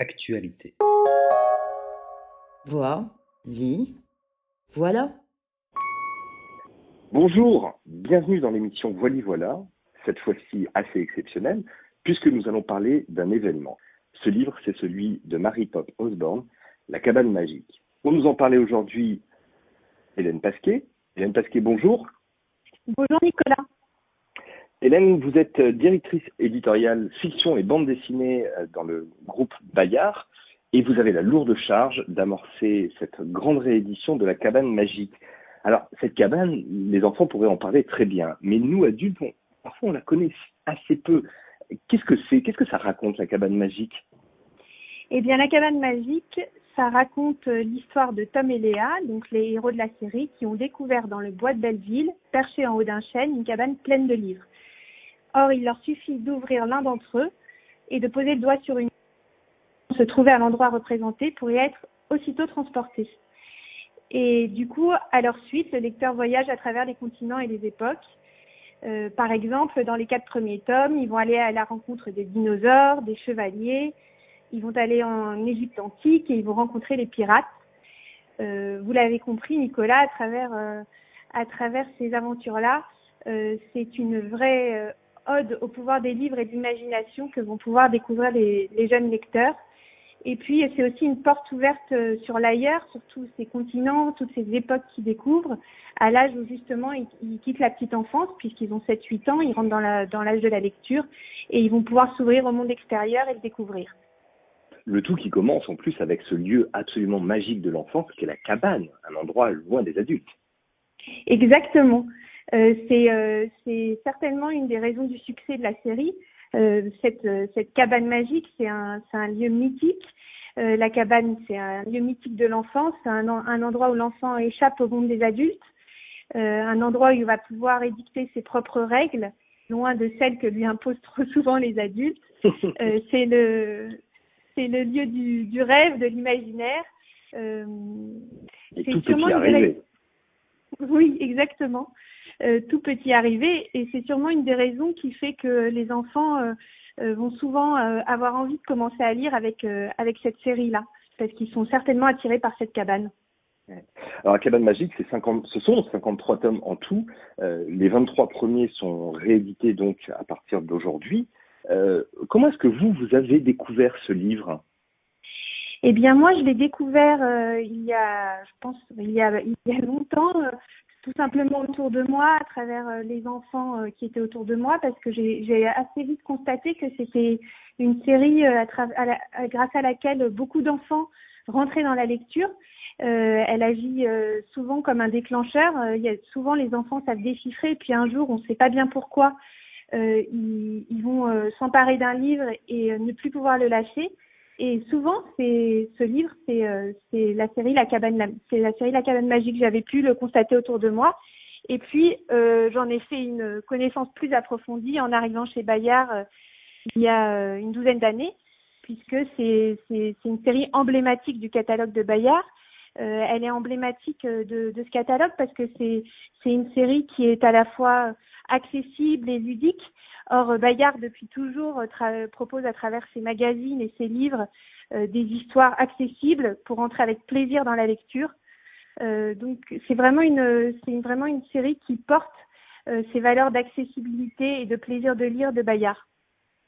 Actualité. Vois, lis, voilà. Bonjour, bienvenue dans l'émission Voili Voilà, cette fois-ci assez exceptionnelle, puisque nous allons parler d'un événement. Ce livre, c'est celui de Mary Pop Osborne, La cabane magique. Pour nous en parler aujourd'hui, Hélène Pasquet. Hélène Pasquet, bonjour. Bonjour Nicolas. Hélène, vous êtes directrice éditoriale fiction et bande dessinée euh, dans le groupe Bayard et vous avez la lourde charge d'amorcer cette grande réédition de la cabane magique. Alors, cette cabane, les enfants pourraient en parler très bien, mais nous, adultes, parfois on la connaît assez peu. Qu'est-ce que c'est? Qu'est-ce que ça raconte, la cabane magique? Eh bien, la cabane magique, ça raconte euh, l'histoire de Tom et Léa, donc les héros de la série, qui ont découvert dans le bois de Belleville, perché en haut d'un chêne, une cabane pleine de livres. Or, il leur suffit d'ouvrir l'un d'entre eux et de poser le doigt sur une se trouver à l'endroit représenté pour y être aussitôt transporté. Et du coup, à leur suite, le lecteur voyage à travers les continents et les époques. Euh, par exemple, dans les quatre premiers tomes, ils vont aller à la rencontre des dinosaures, des chevaliers, ils vont aller en Égypte antique et ils vont rencontrer les pirates. Euh, vous l'avez compris, Nicolas, à travers, euh, à travers ces aventures-là, euh, c'est une vraie euh, ode au pouvoir des livres et de l'imagination que vont pouvoir découvrir les, les jeunes lecteurs. Et puis, c'est aussi une porte ouverte euh, sur l'ailleurs, sur tous ces continents, toutes ces époques qu'ils découvrent, à l'âge où justement ils, ils, quittent la petite enfance, puisqu'ils ont 7-8 ans, ils rentrent dans l'âge dans de la lecture, et ils vont pouvoir s'ouvrir au monde extérieur et le découvrir. Le tout qui commence en plus avec ce lieu absolument magique de l'enfance, qui est la cabane, un endroit loin des adultes. Exactement. Euh, c'est euh, certainement une des raisons du succès de la série. Euh, cette, cette cabane magique, c'est un, un lieu mythique. Euh, la cabane, c'est un lieu mythique de l'enfance, c'est un, un, endroit où l'enfant échappe au monde des adultes, euh, un endroit où il va pouvoir édicter ses propres règles, loin de celles que lui imposent trop souvent les adultes. c'est le c'est le lieu du, du rêve, de l'imaginaire. Euh, c'est sûrement une des... Oui, exactement. Euh, tout petit arrivé, et c'est sûrement une des raisons qui fait que les enfants euh, euh vont souvent avoir envie de commencer à lire avec avec cette série-là, parce qu'ils sont certainement attirés par cette cabane. Alors, la cabane magique, c'est 50, ce sont 53 tomes en tout. les 23 premiers sont réédités donc à partir d'aujourd'hui. Euh, comment est-ce que vous, vous avez découvert ce livre? Eh bien, moi, je l'ai découvert euh, il y a, je pense, il y a, il y a longtemps, tout simplement autour de moi, à travers euh, les enfants qui étaient autour de moi, parce que j'ai assez vite constaté que c'était une série à à la, grâce à laquelle beaucoup d'enfants rentraient dans la lecture. elle agit souvent comme un déclencheur. il y a, souvent, les enfants savent déchiffrer, et puis un jour, on ne sait pas bien pourquoi euh, ils, ils, vont euh, s'emparer d'un livre et euh, ne plus pouvoir le lâcher. Et souvent, c'est ce livre, c'est euh, la série La cabane, c'est la série La cabane magique. J'avais pu le constater autour de moi. Et puis, euh, j'en ai fait une connaissance plus approfondie en arrivant chez Bayard il y a une douzaine d'années, puisque c'est une série emblématique du catalogue de Bayard. Euh, elle est emblématique de, de ce catalogue parce que c'est une série qui est à la fois accessible et ludique. Or, Bayard, depuis toujours, propose à travers ses magazines et ses livres euh, des histoires accessibles pour entrer avec plaisir dans la lecture. Euh, donc, c'est vraiment une, c'est vraiment une série qui porte euh, ces valeurs d'accessibilité et de plaisir de lire de Bayard.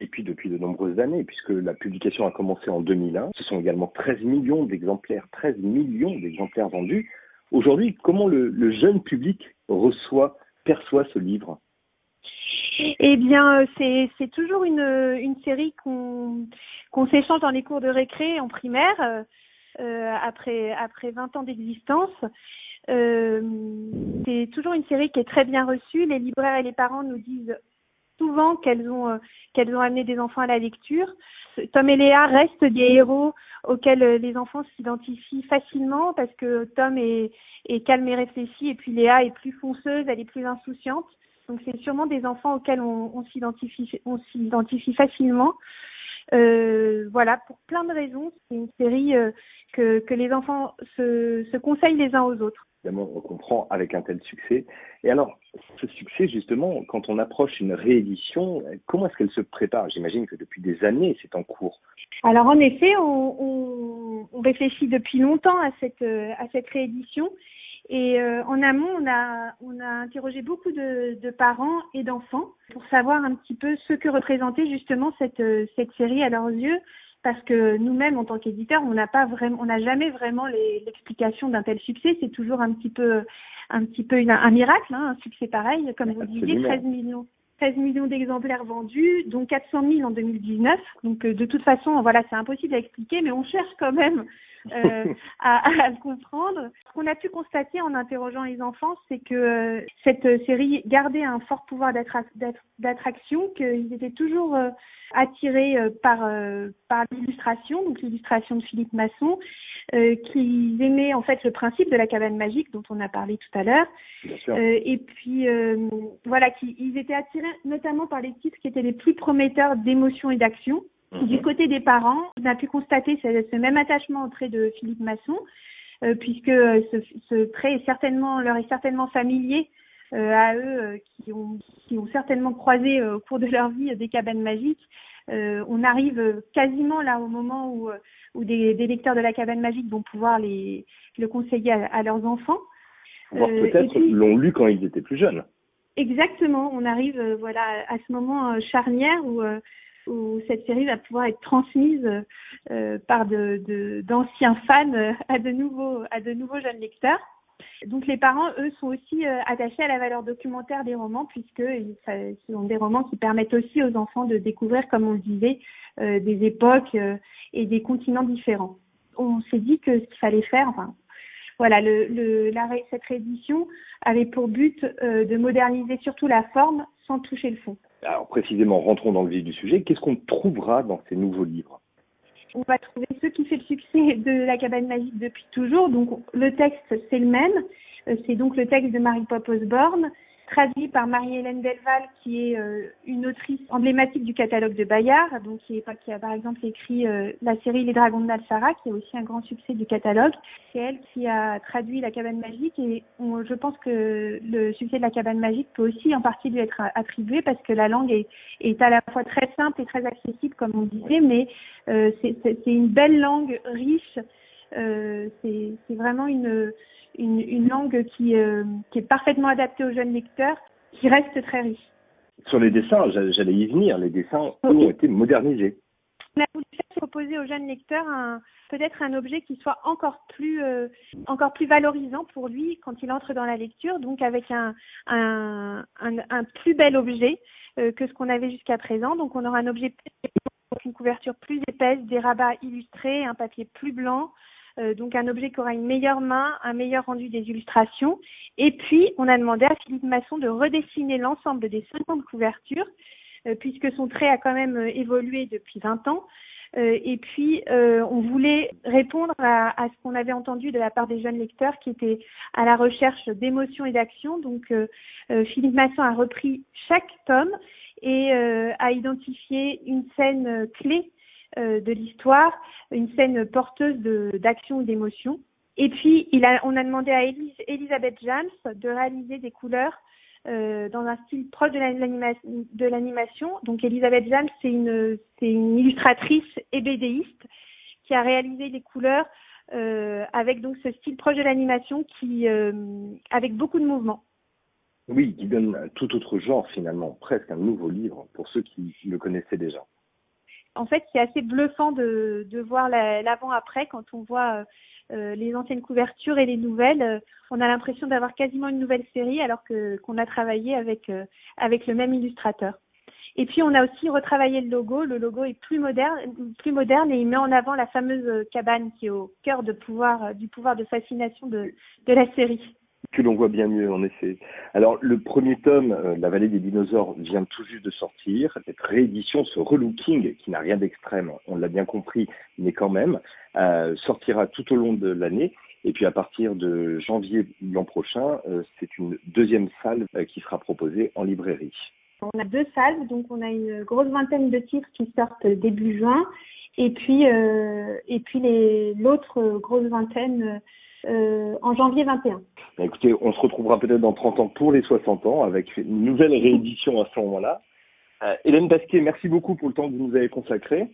Et puis depuis de nombreuses années, puisque la publication a commencé en 2001, ce sont également 13 millions d'exemplaires, 13 millions d'exemplaires vendus. Aujourd'hui, comment le jeune public reçoit, perçoit ce livre? Eh bien, euh, c'est toujours une, une série qu'on s'échange dans les cours de récré en primaire euh, euh après après 20 ans d'existence. C'est toujours une série qui est très bien reçue. Les libraires et les parents nous disent souvent qu'elles ont ont amené des enfants à la lecture. Tom et Léa restent des héros auxquels les enfants s'identifient facilement parce que Tom est, est calme et réfléchi et puis Léa est plus fonceuse, elle est plus insouciante. Donc c'est sûrement des enfants auxquels on, on s'identifie on s'identifie facilement. Euh, voilà, pour plein de raisons, c'est une série euh, que, que les enfants se, se conseillent les uns aux autres. Évidemment, on comprend avec un tel succès. Et alors, ce succès, justement, quand on approche une réédition, comment est-ce qu'elle se prépare? J'imagine que depuis des années, c'est en cours. Alors en effet, on, on, on, réfléchit depuis longtemps à cette, à cette réédition. Et euh, en amont, on a, on a interrogé beaucoup de, de parents et d'enfants pour savoir un petit peu ce que représentait justement cette, cette série à leurs yeux, parce que nous-mêmes, en tant qu'éditeurs, on n'a pas vraiment, on n'a jamais vraiment l'explication d'un tel succès. C'est toujours un petit peu, un petit peu une, un miracle, hein, un succès pareil, comme vous disiez, 13 millions. 13 millions d'exemplaires vendus, dont 400 000 en 2019. Donc euh, de toute façon, voilà, c'est impossible à expliquer, mais on cherche quand même euh, à, à, le comprendre. Ce qu'on a pu constater en interrogeant les enfants, c'est que euh, cette série gardait un fort pouvoir d'attraction, qu'ils étaient toujours euh, attirés par par l'illustration, donc l'illustration de Philippe Masson, qu'ils aimaient en fait le principe de la cabane magique dont on a parlé tout à l'heure, et puis voilà, qu'ils étaient attirés notamment par les titres qui étaient les plus prometteurs d'émotion et d'action. Du mhm. côté des parents, on a pu constater ce, ce même attachement au trait de Philippe Masson, euh, puisque euh, ce, ce, trait est certainement, leur est certainement familier euh, à eux euh, qui, ont, qui ont certainement croisé au cours de leur vie des cabanes magiques. On arrive quasiment là au moment où, où des, des, lecteurs de la cabane magique vont pouvoir les, le conseiller à, à leurs enfants. Voire peut-être l'ont lu quand ils étaient plus jeunes. Exactement, on arrive voilà à ce moment charnière où où cette série va pouvoir être transmise euh, par de, d'anciens fans à de nouveaux à de nouveaux jeunes lecteurs. Donc les parents, eux, sont aussi euh, attachés à la valeur documentaire des romans puisque ce sont des romans qui permettent aussi aux enfants de découvrir, comme on le disait, euh, des époques et des continents différents. On s'est dit que ce qu'il fallait faire, enfin voilà, le, le, cette réédition avait pour but de moderniser surtout la forme sans toucher le fond. Alors précisément, rentrons dans le vif du sujet. Qu'est-ce qu'on trouvera dans ces nouveaux livres? On va trouver ce qui fait le succès de la cabane magique depuis toujours. Donc le texte, c'est le même. Euh, c'est donc le texte de Marie Pop Osborne traduit par Marie-Hélène Delval, qui est euh, une autrice emblématique du catalogue de Bayard, donc qui, est, qui a par exemple écrit euh, la série Les Dragons de Nalsara, qui est aussi un grand succès du catalogue. C'est elle qui a traduit La Cabane Magique et je pense que le succès de La Cabane Magique peut aussi en partie lui être attribué parce que la langue est, est à la fois très simple et très accessible, comme on disait, mais euh, c'est une belle langue riche. c'est vraiment une une, une langue qui, euh, qui est parfaitement adaptée aux jeunes lecteurs, qui reste très riche. Sur les dessins, j'allais y venir, les dessins ont été modernisés. On a voulu proposer aux jeunes lecteurs peut-être un objet qui soit encore plus euh, encore plus valorisant pour lui quand il entre dans la lecture, donc avec un un, un, un plus bel objet euh, que ce qu'on avait jusqu'à présent. Donc on aura un objet avec une couverture plus épaisse, des rabats illustrés, un papier plus blanc, euh, donc un objet qui aura une meilleure main, un meilleur rendu des illustrations. Et puis, on a demandé à Philippe Masson de redessiner l'ensemble des 50 couvertures, euh, puisque son trait a quand même euh, évolué depuis 20 ans. et puis, on voulait répondre à, ce qu'on avait entendu de la part des jeunes lecteurs qui étaient à la recherche d'émotions et d'action. Donc, Philippe Masson a repris chaque tome et a identifié une scène clé de l'histoire, une scène porteuse d'action ou d'émotion. Et puis, on a demandé à Elisabeth James de réaliser des couleurs euh, dans un style proche de l'animation. Donc, Elisabeth James, c'est une, illustratrice et BDiste qui a réalisé des couleurs euh, avec donc ce style proche de l'animation qui, euh, avec beaucoup de mouvements. Oui, qui donne un tout autre genre finalement, presque un nouveau livre pour ceux qui le connaissaient déjà en fait, c'est assez bluffant de, de voir l'avant-après quand on voit euh, les anciennes couvertures et les nouvelles. Euh, on a l'impression d'avoir quasiment une nouvelle série alors que qu'on a travaillé avec euh, avec le même illustrateur. Et puis on a aussi retravaillé le logo. Le logo est plus moderne, plus moderne et il met en avant la fameuse cabane qui est au cœur de pouvoir du pouvoir de fascination de de la série que l'on voit bien mieux en effet. Alors le premier tome, euh, La vallée des dinosaures, vient tout juste de sortir. Cette réédition, ce relooking, qui n'a rien d'extrême, on l'a bien compris, mais quand même, euh, sortira tout au long de l'année. Et puis à partir de janvier l'an prochain, euh, c'est une deuxième salle qui sera proposée en librairie. On a deux salles, donc on a une grosse vingtaine de titres qui sortent début juin, et puis et puis l'autre grosse vingtaine euh, en janvier 21. Bah, écoutez, on se retrouvera peut-être dans 30 ans pour les 60 ans avec une nouvelle réédition à ce moment-là. Euh, Hélène Basquet, merci beaucoup pour le temps que vous nous avez consacré.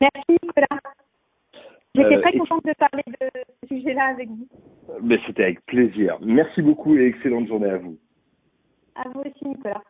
Merci Nicolas. J'étais euh, très contente de parler de ce sujet-là avec vous. Mais c'était avec plaisir. Merci beaucoup et excellente journée à vous. À vous aussi Nicolas.